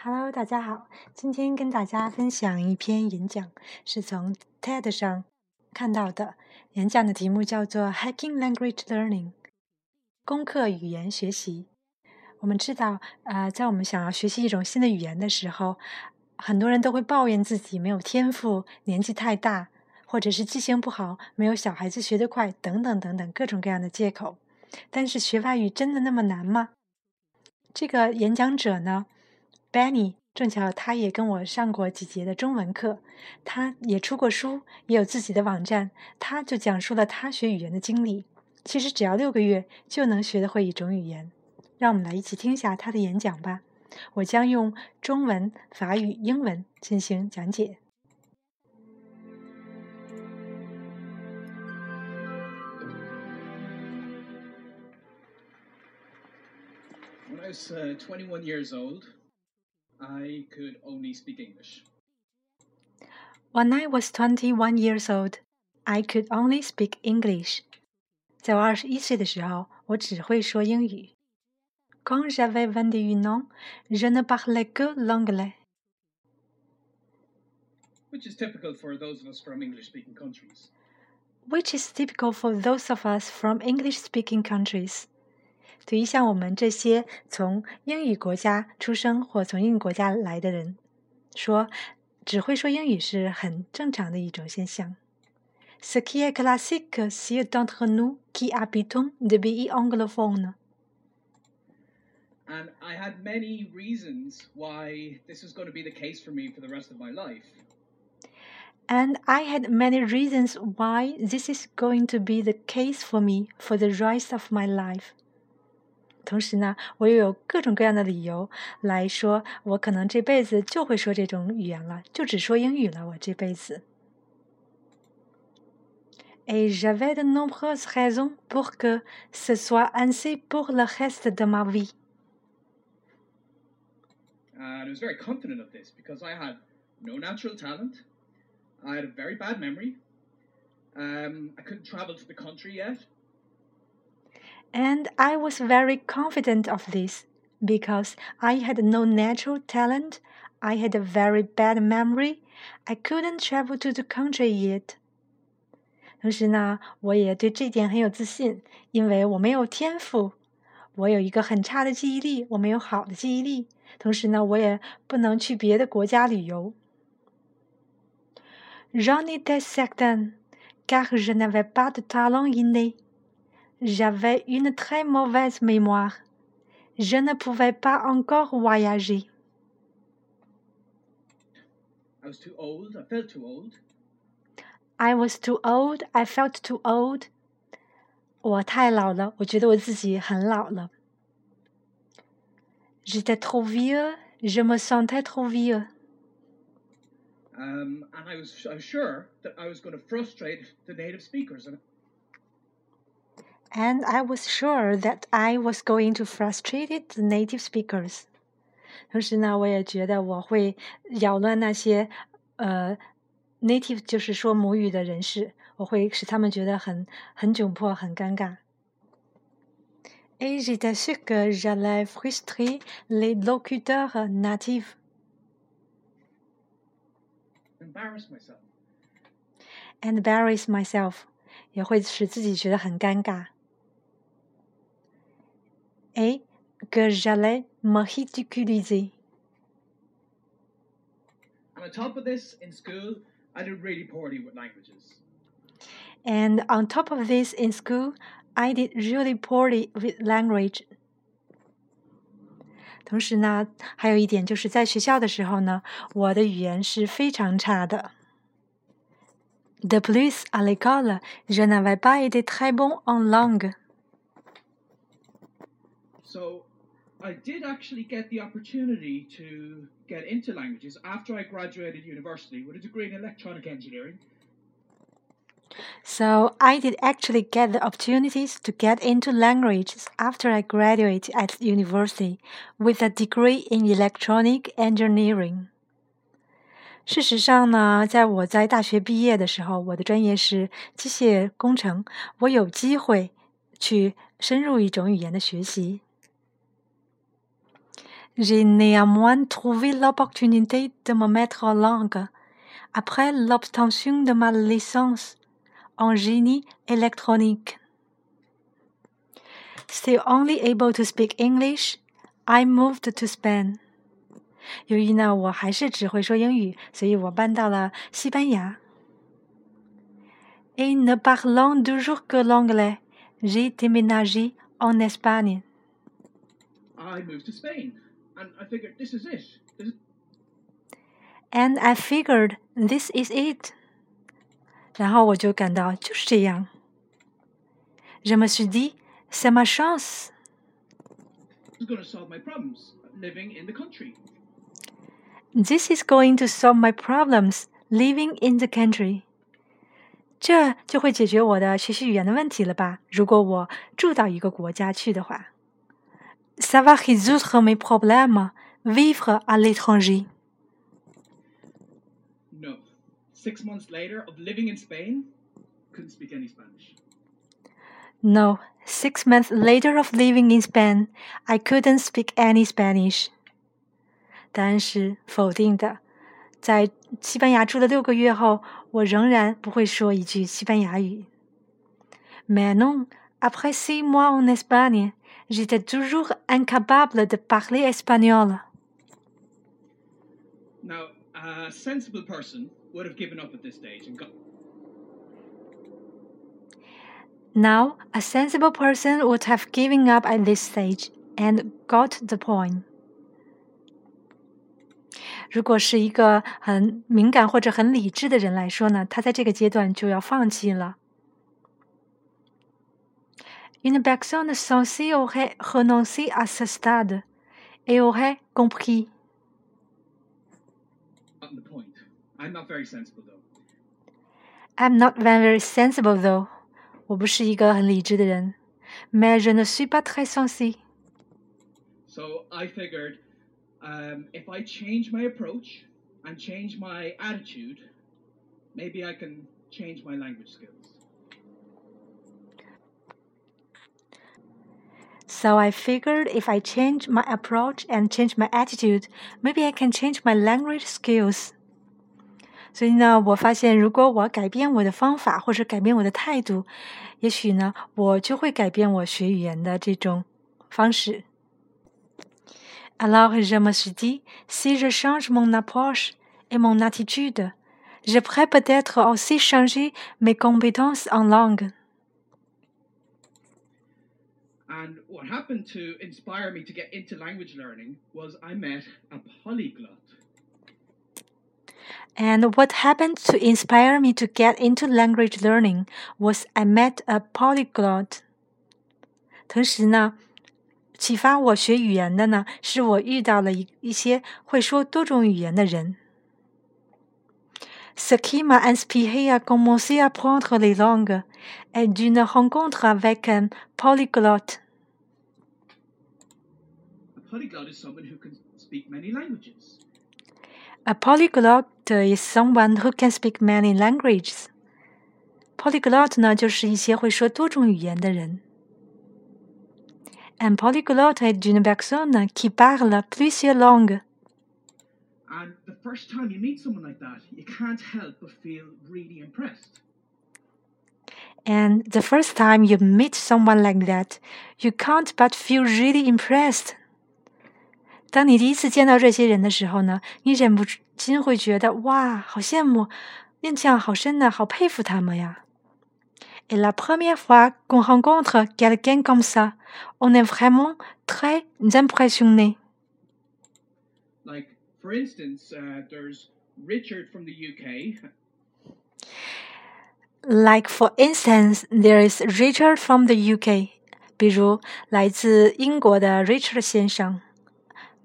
Hello，大家好，今天跟大家分享一篇演讲，是从 TED 上看到的。演讲的题目叫做 “Hacking Language Learning”，攻克语言学习。我们知道，呃，在我们想要学习一种新的语言的时候，很多人都会抱怨自己没有天赋、年纪太大，或者是记性不好、没有小孩子学得快等等等等各种各样的借口。但是学外语真的那么难吗？这个演讲者呢？Benny 正巧他也跟我上过几节的中文课，他也出过书，也有自己的网站，他就讲述了他学语言的经历。其实只要六个月就能学得会一种语言。让我们来一起听一下他的演讲吧。我将用中文、法语、英文进行讲解。When I was uh, 21 years old, I could only speak English. When I was twenty-one years old, I could only speak English. 在我二十一岁的时候，我只会说英语。Quand j'avais vingt-et-un ans, je ne parlais que l'anglais. Which is typical for those of us from English-speaking countries. Which is typical for those of us from English-speaking countries. 对于像我们这些从英语国家出生或从英语国家来的人说，只会说英语是很正常的一种现象。Ce qui est classique chez d'entre nous qui habitons des pays anglophones. And I had many reasons why this was going to be the case for me for the rest of my life. And I had many reasons why this is going to be the case for me for the rest of my life. 同时呢，我又有各种各样的理由来说，我可能这辈子就会说这种语言了，就只说英语了。我这辈子。Et j'avais de nombreuses raisons pour que ce soit ainsi pour le reste de ma vie. And I was very confident of this because I had no natural talent. I had a very bad memory. Um, I couldn't travel to the country yet. And I was very confident of this because I had no natural talent, I had a very bad memory, I couldn't travel to the country yet. 同时呢，我也对这点很有自信，因为我没有天赋，我有一个很差的记忆力，我没有好的记忆力。同时呢，我也不能去别的国家旅游。J'en étais certain, car je n'avais pas de talent inné. J'avais une très mauvaise mémoire. Je ne pouvais pas encore voyager. I was too old. I felt too old. I was too old. I felt too old. 我太老了，我觉得我自己很老了。J'étais trop vieux. Je me sentais trop vieux. Um, and I was, I was sure that I was going to frustrate the native speakers. And and I was sure that I was going to frustrate the native speakers. 同时呢，我也觉得我会扰乱那些呃 native 就是说母语的人士，我会使他们觉得很很窘迫、很尴尬。Et j'étais sûr que j'allais frustrer les locuteurs natifs. embarrass myself. Embarrass myself 也会使自己觉得很尴尬。 et que j'allais me ridiculiser. And on top of this, in school, I did really poorly with languages. And on top of this, in school, I did really poorly with language. 同时呢，还有一点就是在学校的时候呢，我的语言是非常差的。De plus, à l'école, je n'avais pas été très bon en langue. So I did actually get the opportunity to get into languages after I graduated university with a degree in electronic engineering. So I did actually get the opportunities to get into languages after I graduated at university with a degree in electronic engineering. 事实上呢，在我在大学毕业的时候，我的专业是机械工程，我有机会去深入一种语言的学习。 J'ai néanmoins trouvé l'opportunité de me mettre en langue après l'obtention de ma licence en génie électronique. Still only able to speak English, I moved to Spain. 由于呢，我还是只会说英语，所以我搬到了西班牙。Et ne parlant toujours que l'anglais, j'ai déménagé en Espagne. I moved to Spain, and I figured this is it. This is And I figured this is it. 然后我就感到就是这样。Je me suis dit, c'est ma chance. going to solve my problems living in the country. This is going to solve my problems living in the country. 这就会解决我的学习语言的问题了吧？如果我住到一个国家去的话 ，Ça va résoudre mes problèmes vivre à l'étranger. No. Six months later of living in Spain, couldn't speak any Spanish. No, six months later of living in Spain, I couldn't speak any Spanish. 答案是否定的。在西班牙住了六个月后，我仍然不会说一句西班牙语。Mais non, après six mois en Espagne, j'étais toujours incapable de parler espagnol. Now, a sensible person would have given up at this stage and got. Now, a sensible person would have given up at this stage and got the point. 如果是一个很敏感或者很理智的人来说呢，他在这个阶段就要放弃了。Une personne sensée aurait renoncé à ce stade et aurait compris. gotten the point. I'm not very sensible though. I'm not very sensible though. 我不是一个很理智的人，mais je ne suis pas très sensé. So I figured um, if I change my approach and change my attitude, maybe I can change my language skills. So I figured if I change my approach and change my attitude, maybe I can change my language skills. 所以呢，我发现如果我改变我的方法或者改变我的态度，也许呢，我就会改变我学语言的这种方式。Alors je me suis dit, si je change mon approche et mon attitude, je pourrais peut-être aussi changer mes compétences en langue. And what happened to inspire me to get into language learning was I met a polyglot. And what happened to inspire me to get into language learning was I met a polyglot. 同时呢，启发我学语言的呢，是我遇到了一一些会说多种语言的人。Ce qui m'a inspiré à commencer à apprendre les langues est d'une rencontre avec un polyglotte. A polyglot is someone who can speak many languages. A polyglot is someone who can speak many languages. Polyglot 呢，就是一些会说多种语言的人。Un polyglotte est une personne qui parle plusieurs langues. And the first time you meet someone like that, you can't help but feel really impressed. And the first time you meet someone like that, you can't but feel really impressed. 当你第一次见到这些人的时候呢，你忍不禁会觉得哇，好羡慕，印象好深呢，好佩服他们呀。Et la première fois qu'on rencontre quelqu'un comme ça, on est vraiment très impressionné. Like, for instance, uh, there's Richard from the UK. Like for instance, there is Richard from the UK. 比如来自英国的 Richard 先生。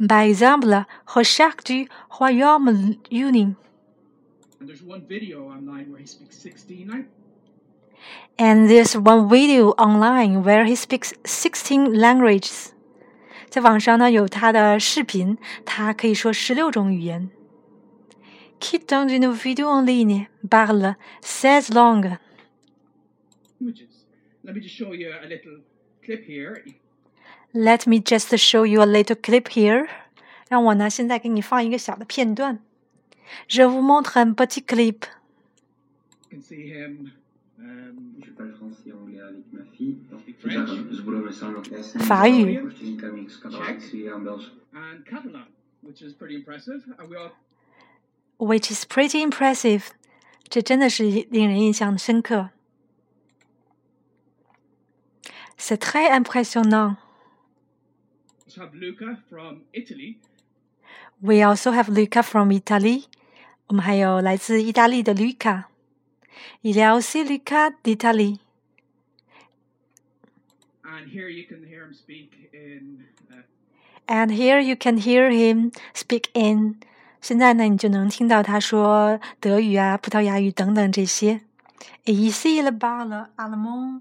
Par exemple, Rochard du Royaume-Uni. And there's one video online where he speaks 16 languages. And there's one video online where he speaks 16 languages. 在网上呢有他的视频，他可以说十六种语言。Qui dans une vidéo en ligne parle 16 langues. languages. Let me just show you a little clip here. Let me just show you a little clip here. 让我呢现在给你放一个小的片段。Je vous montre un petit clip. You can see him. Um, Je parle français et anglais avec ma fille. speak French Ze broer samen lessen.法语 Wordt in Camix Catalans en Belgisch. and Catalan, which is pretty impressive. And we all which is pretty impressive. 这真的是令人印象深刻。C'est très impressionnant. also have Luca from Italy. We also have Luca from Italy. 我们还有来自意大利的 Luca. Il y a aussi Luca d'Italie. And here you can hear him speak in uh, And here you can hear him speak in. 现在呢，你就能听到他说德语啊、葡萄牙语等等这些。Et ici il parle allemand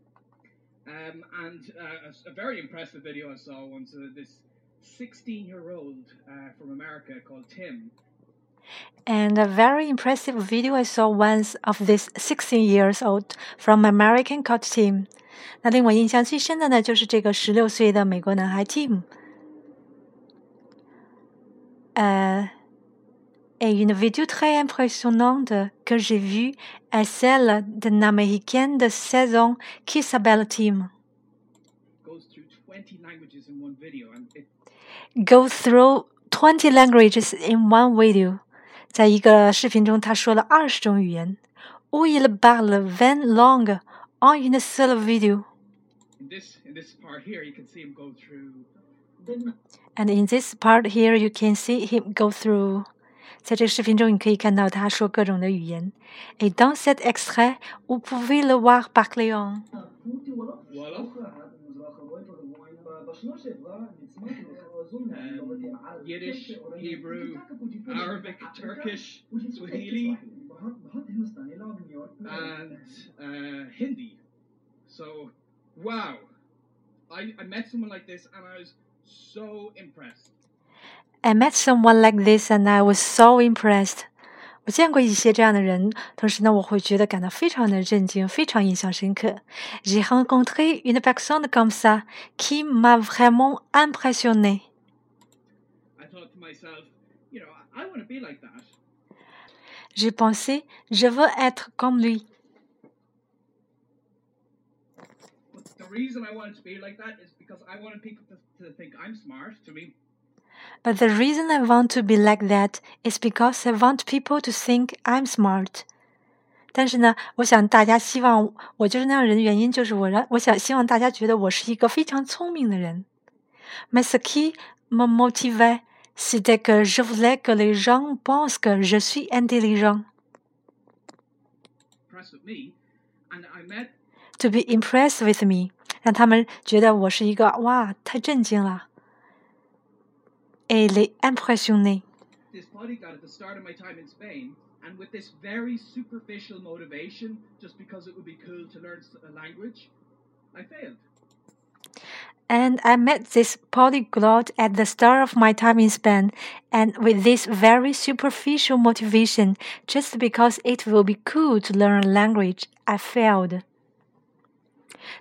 Um, and uh, a s- a, very impressive video I saw once. Uh, this 16 year old uh, from America called Tim. And a very impressive video I saw once of this 16 years old from American called Tim. 那令我印象最深的呢，就是这个十六岁的美国男孩 Tim。Euh, et une vidéo très impressionnante que j'ai vue est celle d'un Américain de 16 ans qui s'appelle Tim. Goes through 20 languages in one video. And it, Go through 20 languages in one video. 在一个视频中，他说了二十种语言。Où il parle 20 langues en une seule vidéo. in, this, in this part here, you can see him go through Then And in this part here, you can see him go through. 在这个视频中，你可以看到他说各种的语言。Et dans cet extrait, vous pouvez le voir parler en Wolof, um, Yiddish, Hebrew, Arabic, Turkish, Swahili, and uh, Hindi. So, wow. I, I met someone like this and I was so impressed. I met someone like this and I was so impressed. 我见过一些这样的人，同时呢，我会觉得感到非常的震惊，非常印象深刻。J'ai rencontré une personne comme ça qui m'a vraiment impressionné. I thought to myself, you know, I, I want to be like that. J'ai pensé, je veux être comme lui. But the reason I wanted to be like that is because I wanted people to, to think I'm smart to me. But the reason I want to be like that is because I want people to think I'm smart. 但是呢，我想大家希望我就是那样人的原因，就是我让我想希望大家觉得我是一个非常聪明的人。Mais ce qui me motivait, c'était que je voulais que les gens pensent que je suis intelligent. Impressed with me. And I met To be impressed with me，让他们觉得我是一个哇，太震惊了。 time in Spain, and with this very superficial motivation, just because it would be cool to learn s- a language, I failed. And I met this polyglot at the start of my time in Spain, and with this very superficial motivation, just because it will be cool to learn a language, I failed.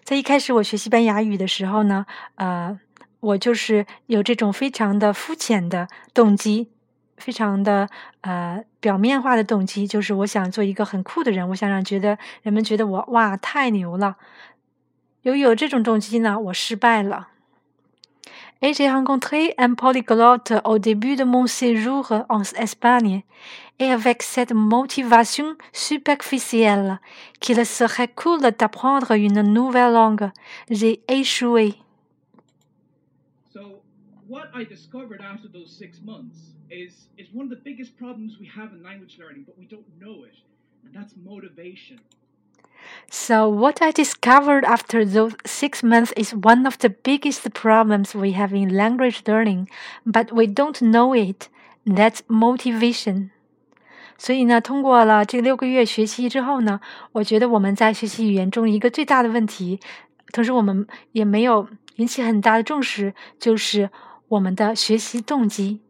在一开始我学西班牙语的时候呢，呃， 我就是有这种非常的肤浅的动机，非常的呃表面化的动机，就是我想做一个很酷的人，我想让觉得人们觉得我哇太牛了。由于有这种动机呢，我失败了。Et j'ai rencontré un polyglotte au début de mon séjour en Espagne. Et avec cette motivation superficielle qu'il serait cool d'apprendre une nouvelle langue, j'ai échoué. So, what I discovered after those six months is, is one of the biggest problems we have in language learning, but we don't know it, and that's motivation. So, what I discovered after those six months is one of the biggest problems we have in language learning, but we don't know it, That's motivation. 所以呢，通过了这六个月学习之后呢，我觉得我们在学习语言中一个最大的问题，同时我们也没有引起很大的重视，就是 我们的学习动机。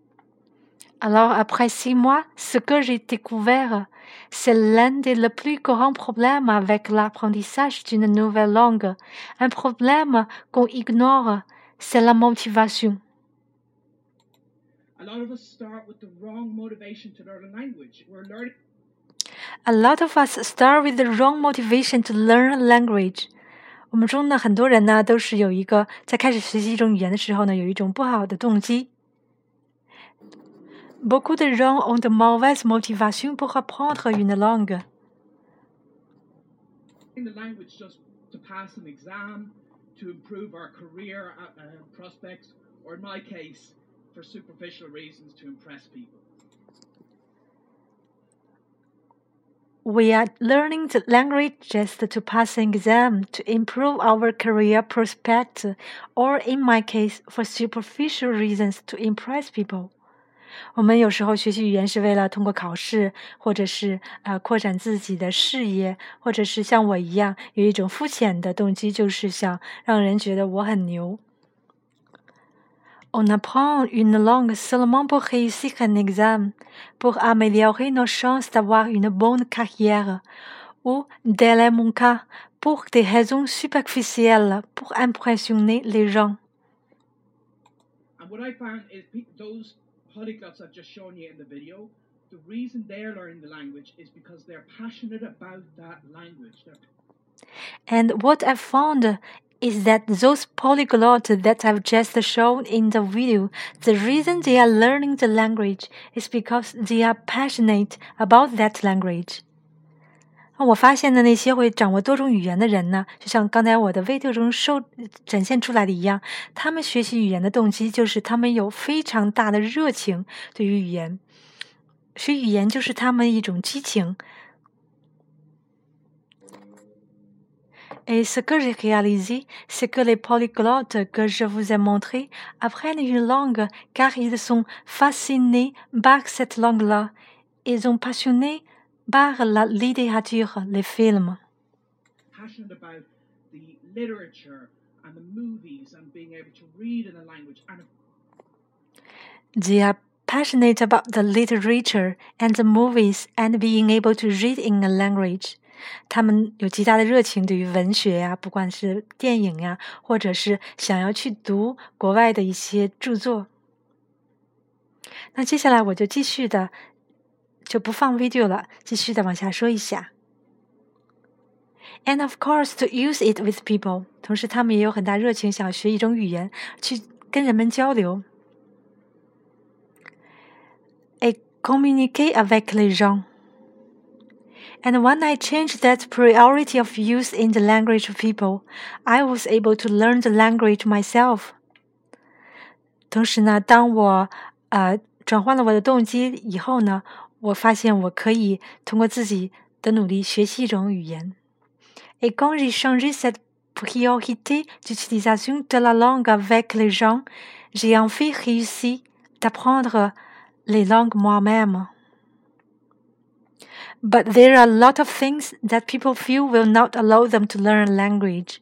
Alors après six mois, ce que j'ai découvert, c'est l'un des plus grands problèmes avec l'apprentissage d'une nouvelle langue. Un problème qu'on ignore, c'est la motivation. A lot of us start with the wrong motivation to learn a language. We're learning A lot of us start with the wrong motivation to learn a language. 我们中的很多人呢，都是有一个在开始学习一种语言的时候呢，有一种不好的动机。Beaucoup de gens ont de mauvaises motivations pour apprendre une langue. the language just to pass an exam, to improve our career uh, prospects, or in my case, for superficial reasons to impress people. We are learning the language just to pass an exam, to improve our career prospects, or in my case, for superficial reasons to impress people. 我们有时候学习语言是为了通过考试，或者是呃扩展自己的视野，或者是像我一样有一种肤浅的动机，就是想让人觉得我很牛。 On apprend une langue seulement pour réussir un examen, pour améliorer nos chances d'avoir une bonne carrière, ou, tel mon cas, pour des raisons superficielles, pour impressionner les gens. And what I found is those polyglots I've just shown you in the video, the reason they're learning the language is because they're passionate about that language. They're And what I found is that those polyglots that I've just shown in the video, the reason they are learning the language is because they are passionate about that language. 那我发现的那些会掌握多种语言的人呢，就像刚才我的 video 中受展现出来的一样，他们学习语言的动机就是他们有非常大的热情对于语言，学语言就是他们一种激情。 Et ce que j'ai réalisé, c'est que les polyglottes que je vous ai montrés apprennent une langue car ils sont fascinés par cette langue-là. Ils sont passionnés par la littérature, les films. passionate about the literature and the movies and being able to read in a language. And They are passionate about the literature and the movies and being able to read in a language. 他们有极大的热情对于文学呀、不管是电影呀，或者是想要去读国外的一些著作。那接下来我就继续的，就不放 video 了，继续的往下说一下。And of course, to use it with people，同时他们也有很大热情，想学一种语言去跟人们交流。Et communiquer avec les gens. And when I changed that priority of use in the language of people, I was able to learn the language myself. 同时呢，当我呃转换了我的动机以后呢，我发现我可以通过自己的努力学习一种语言。Et quand j'ai changé cette priorité d'utilisation de la langue avec les gens, j'ai enfin réussi d'apprendre les langues moi-même. But there are a lot of things that people feel will not allow them to learn a language.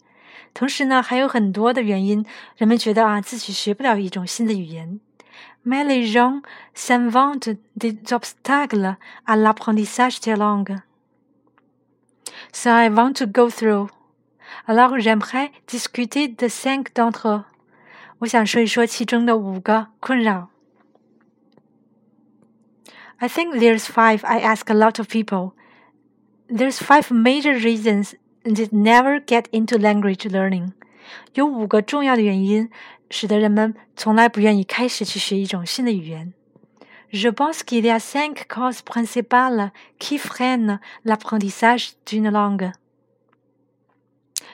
同时呢，还有很多的原因，人们觉得啊自己学不了一种新的语言。Mais les gens s'inventent des obstacles à l'apprentissage des langues. So I want to go through. Alors j'aimerais discuter de cinq d'entre eux. 我想说一说其中的五个困扰。 I think there's five I ask a lot of people. There's five major reasons that never get into language learning. 有五个重要的原因，使得人们从来不愿意开始去学一种新的语言。Je pense qu'il y a cinq causes principales qui freinent l'apprentissage d'une langue.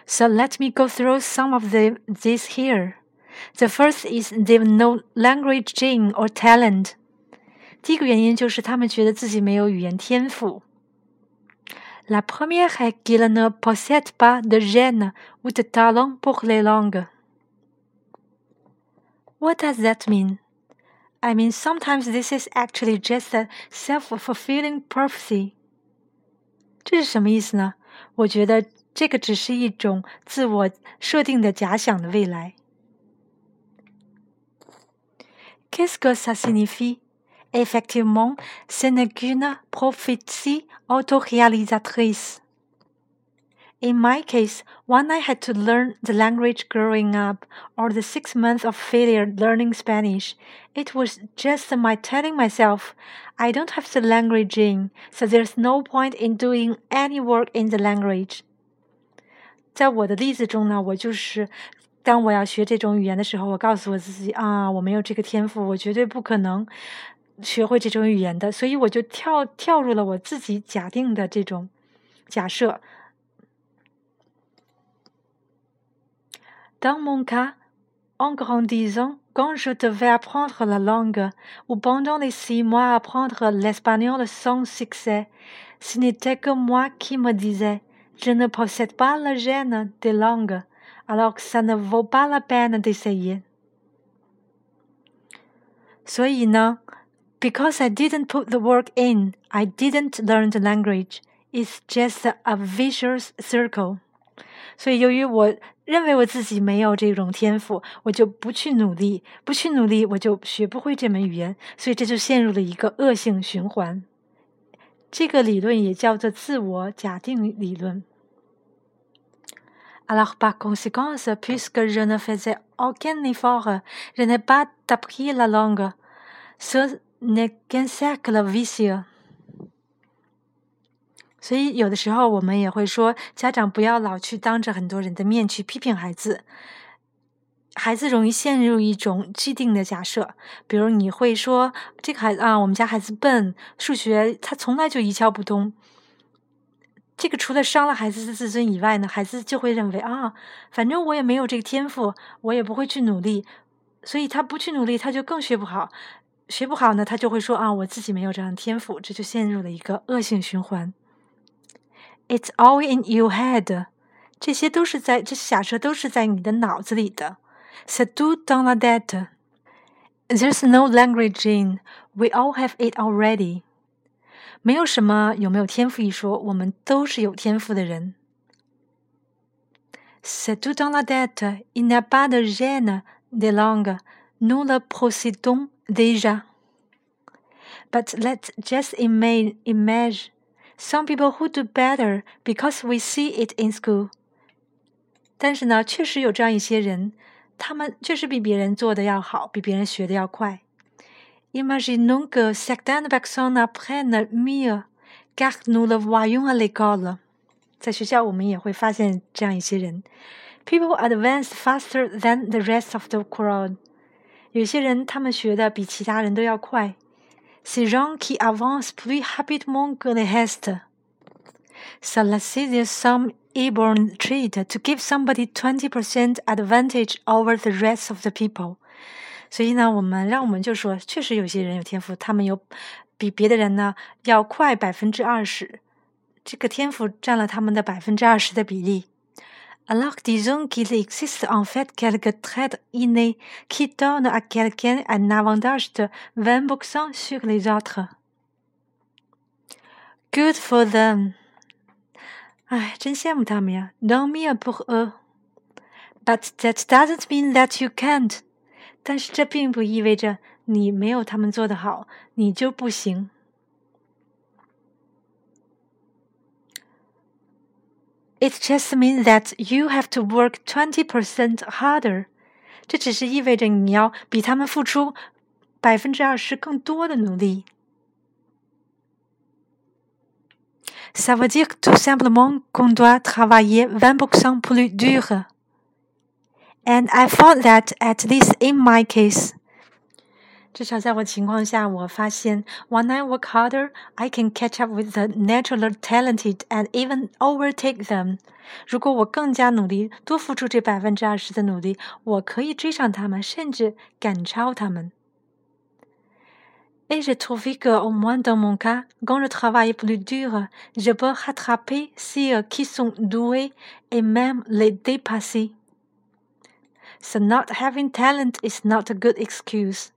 So let me go through some of the, these here. The first is they have no language gene or talent. 第一个原因就是他们觉得自己没有语言天赋。La première est qu'ils ne possèdent pas de gène ou de talent pour les langues. What does that mean? I mean, sometimes this is actually just a self-fulfilling prophecy. 这是什么意思呢？我觉得这个只是一种自我设定的假想的未来。Qu'est-ce que ça signifie? Effectivement, ce n'est qu'une prophétie autoréalisatrice. In my case, when I had to learn the language growing up, or the six months of failure learning Spanish, it was just my telling myself, I don't have the language in, so there's no point in doing any work in the language. 在我的例子中呢，我就是当我要学这种语言的时候，我告诉我自己啊，我没有这个天赋，我绝对不可能 学会这种语言的，所以我就跳跳入了我自己假定的这种假设。Dans mon cas, en grandissant, quand je devais apprendre la langue, ou pendant les six mois apprendre l'espagnol sans succès, ce n'était que moi qui me disais, je ne possède pas la gêne des langues, alors que ça ne vaut pas la peine d'essayer. 所以呢 ，because I didn't put the work in, I didn't learn the language. It's just a vicious circle. 所以，由于我认为我自己没有这种天赋，我就不去努力，不去努力，我就学不会这门语言，所以这就陷入了一个恶性循环。这个理论也叫做自我假定理论。Alors par conséquent, puisque je ne faisais aucun effort, je n'ai pas appris la langue. Ce n'est qu'un cercle vicieux. 所以，有的时候我们也会说，家长不要老去当着很多人的面去批评孩子，孩子容易陷入一种既定的假设。比如，你会说这个孩子啊，我们家孩子笨，数学他从来就一窍不通。这个除了伤了孩子的自尊以外呢，孩子就会认为啊，反正我也没有这个天赋，我也不会去努力，所以他不去努力，他就更学不好。学不好呢，他就会说啊，我自己没有这样的天赋，这就陷入了一个恶性循环。It's all in your head，这些都是在这些假设都是在你的脑子里的。C'est tout dans la tête. There's no language in. We all have it already. 没有什么有没有天赋一说，我们都是有天赋的人。C'est tout dans la tête. Il n'a pas de gêne des langues. Nous le possédons déjà. But let's just imagine some people who do better because we see it in school。但是呢，确实有这样一些人，他们确实比别人做的要好，比别人学的要快。Imaginons que certaines personnes apprennent mieux, car nous le voyons à l'école。在学校，我们也会发现这样一些人，people advance faster than the rest of the crowd。 有些人他们学的比其他人都要快。ces gens qui avancent plus rapidement que le reste. Cela c'est some inborn trait to give somebody twenty percent advantage over the rest of the people. 所以呢，我们让我们就说，确实有些人有天赋，他们有比别的人呢要快百分之二十，这个天赋占了他们的百分之二十的比例。Alors disons qu'il existe en fait quelques traits innés qui donnent à quelqu'un un avantage de 20% sur les autres. Good for them. 哎，真羡慕他们呀！Tant mieux pour eux. But that doesn't mean that you can't. 但是这并不意味着你没有他们做得好，你就不行。 It just means that you have to work twenty percent harder。这只是意味着你要比他们付出百分之二十更多的努力。Ça veut dire tout simplement qu'on doit travailler 20% plus dur. And I found that at least in my case. 至少在我情况下，我发现，when I work harder, I can catch up with the naturally talented and even overtake them。如果我更加努力，多付出这百分之二十的努力，我可以追上他们，甚至赶超他们。Et je trouve que au moins dans mon cas, quand je travaille plus dur, je peux rattraper ceux qui sont doués et même les dépasser. So not having talent is not a good excuse.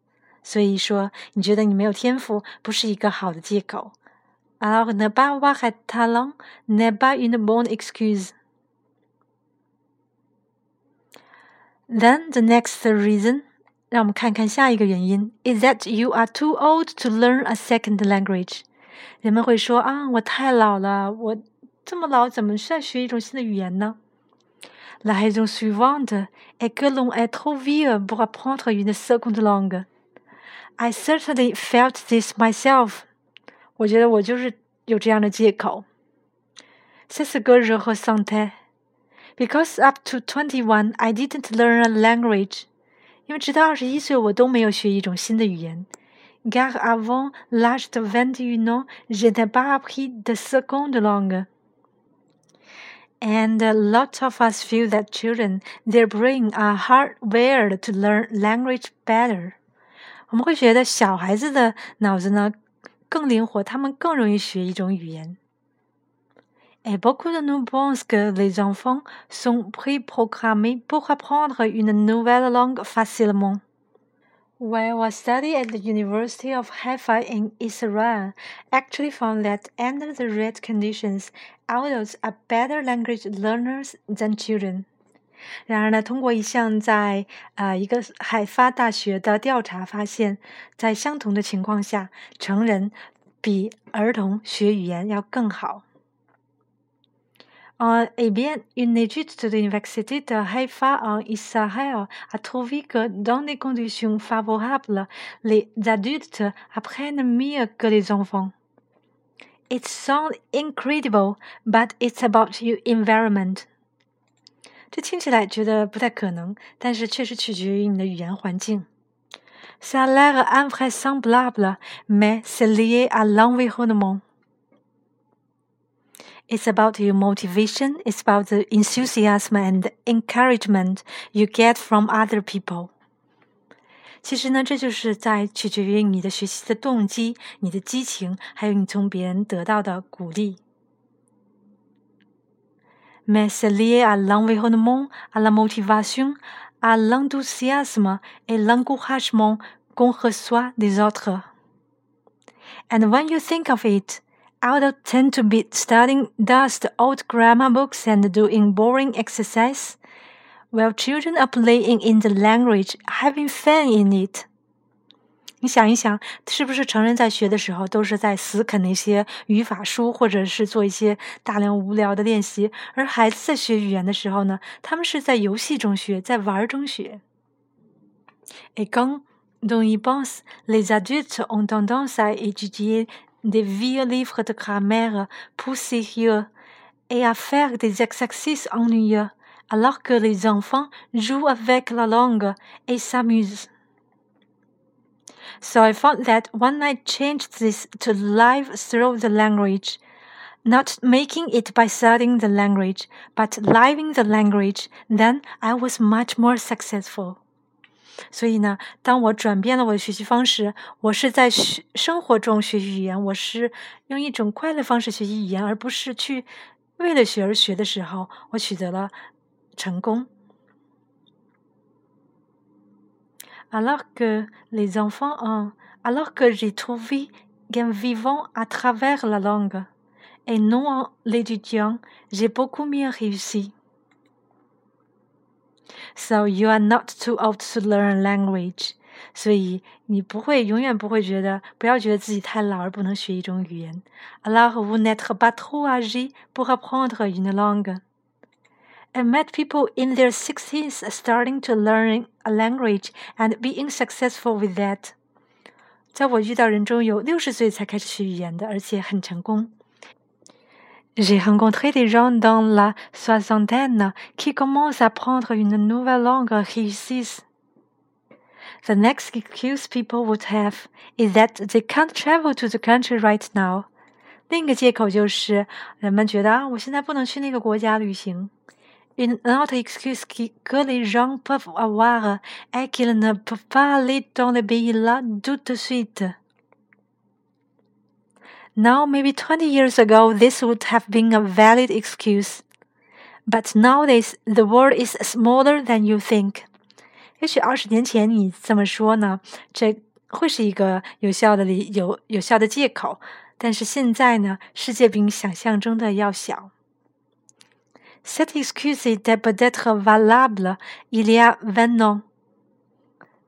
所以说，你觉得你没有天赋，不是一个好的借口。Alors ne pas avoir de talent n'est pas une bonne excuse. Then the next reason，让我们看看下一个原因，is that you are too old to learn a second language。人们会说啊，我太老了，我这么老，怎么再学一种新的语言呢？La raison suivante est que l'on est trop vieux pour apprendre une seconde langue. I certainly felt this myself. 我觉得我就是有这样的借口。C'est ce que je ressentais. Because up to twenty-one, I didn't learn a language. 因为直到二十一岁，我都没有学一种新的语言。Car avant l'âge de vingt-et-un ans, je n'ai pas appris de seconde langue. And a lot of us feel that children, their brain are hardwired to learn language better. 我们会觉得小孩子的脑子呢更灵活，他们更容易学一种语言。Et beaucoup de nous pensent que les enfants sont préprogrammés pour apprendre une nouvelle langue facilement. While I studied at the University of Haifa in Israel, actually found that under the right conditions, adults are better language learners than children. 然而呢，通过一项在呃一个海发大学的调查发现，在相同的情况下，成人比儿童学语言要更好。Uh, eh bien, une étude de l'université de Haïfa en Israël a trouvé que dans des conditions favorables, les adultes apprennent mieux que les enfants. It sounds incredible, but it's about your environment. 这听起来觉得不太可能，但是确实取决于你的语言环境。Ça a l'air invraisemblable, mais c'est lié à l'environnement. It's about your motivation, it's about the enthusiasm and encouragement you get from other people. 其实呢，这就是在取决于你的学习的动机、你的激情，还有你从别人得到的鼓励。Mais c'est lié à l'environnement, à la motivation, à l'enthousiasme et l'encouragement qu'on reçoit des autres. And when you think of it, adults tend to be studying dust old grammar books and doing boring exercise, while children are playing in the language, having fun in it. 你想一想，是不是成人在学的时候都是在死啃那些语法书，或者是做一些大量无聊的练习？而孩子在学语言的时候呢，他们是在游戏中学，在玩中学。Et quand on y pense, les adultes ont tendance à étudier des vieux livres de grammaire pour sérieux et à faire des exercices ennuyeux, alors que les enfants jouent avec la langue et s'amusent. So I found that when I changed this to live through the language, not making it by studying the language, but living the language, then I was much more successful. 所以呢，当我转变了我的学习方式，我是在学生活中学习语言，我是用一种快乐方式学习语言，而不是去为了学而学的时候，我取得了成功。 Alors que les enfants ont, alors que j'ai trouvé qu'en vivant à travers la langue et non en l'étudiant, j'ai beaucoup mieux réussi. So you are not too old to learn language. 所以你不会永远不会觉得，不要觉得自己太老而不能学一种语言。Alors vous n'êtes pas trop âgé pour apprendre une langue. I met people in their sixties starting to learn a language and being successful with that. 在我遇到人中有六十岁才开始学语言的，而且很成功。J'ai rencontré des gens dans la soixantaine qui commencent à apprendre une nouvelle langue réussissent. The next excuse people would have is that they can't travel to the country right now. 另一个借口就是人们觉得啊，我现在不能去那个国家旅行。 Une autre excuse que les gens peuvent avoir est qu'ils ne peuvent pas aller dans le pays là tout de suite. Now, maybe 20 years ago, this would have been a valid excuse. But nowadays, the world is smaller than you think. 也许二十年前你这么说呢，这会是一个有效的理有有效的借口。但是现在呢，世界比你想象中的要小。Cette excuse était peut-être valable il y a vingt ans,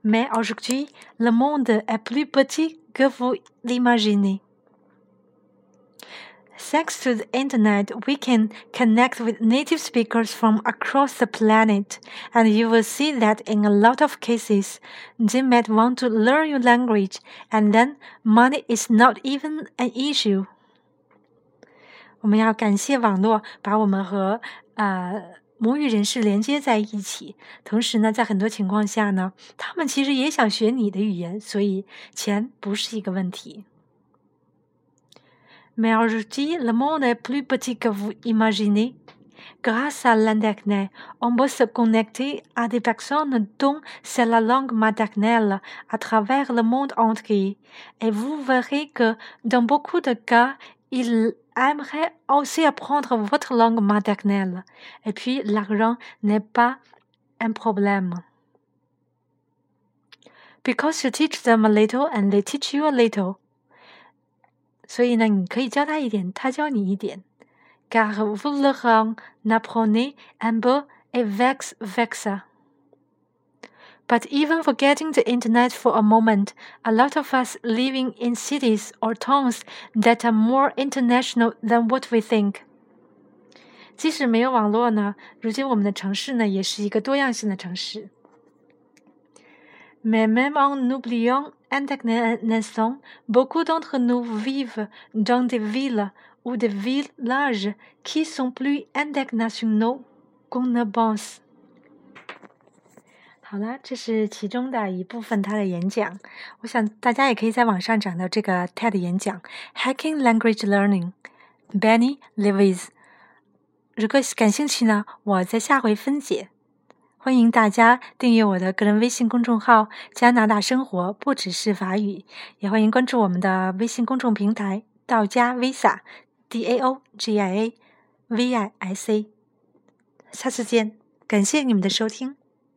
mais aujourd'hui, le monde est plus petit que vous l'imaginez. Thanks to the internet, we can connect with native speakers from across the planet, and you will see that in a lot of cases, they might want to learn your language, and then money is not even an issue. 我们要感谢网络，把我们和呃母语人士连接在一起。同时呢，在很多情况下呢，他们其实也想学你的语言，所以钱不是一个问题。Mais aujourd'hui, le monde est plus petit que vous imaginez. Grâce à l'Internet, on peut se connecter à des personnes dont c'est la langue maternelle à travers le monde entier. Et vous verrez que dans beaucoup de cas, ils aimeraient aussi apprendre votre langue maternelle. Et puis, l'argent n'est pas un problème. Because you teach them a little and they teach you a little. 所以呢，你可以教他一点，他教你一点。Car vous leur en apprenez un peu et vice versa. But even forgetting the internet for a moment, a lot of us living in cities or towns that are more international than what we think. 即使没有网络呢，如今我们的城市呢，也是一个多样性的城市。Mais même en oubliant Internet naissant, beaucoup d'entre nous vivent dans des villes ou des villages qui sont plus internationaux qu'on ne pense. 好了，这是其中的一部分他的演讲。我想大家也可以在网上找到这个 TED 演讲，Hacking Language Learning，Benny Levis。如果感兴趣呢，我在下回分解。欢迎大家订阅我的个人微信公众号“加拿大生活不只是法语”，也欢迎关注我们的微信公众平台“道家 Visa”，D A O G I A V I S A。下次见，感谢你们的收听。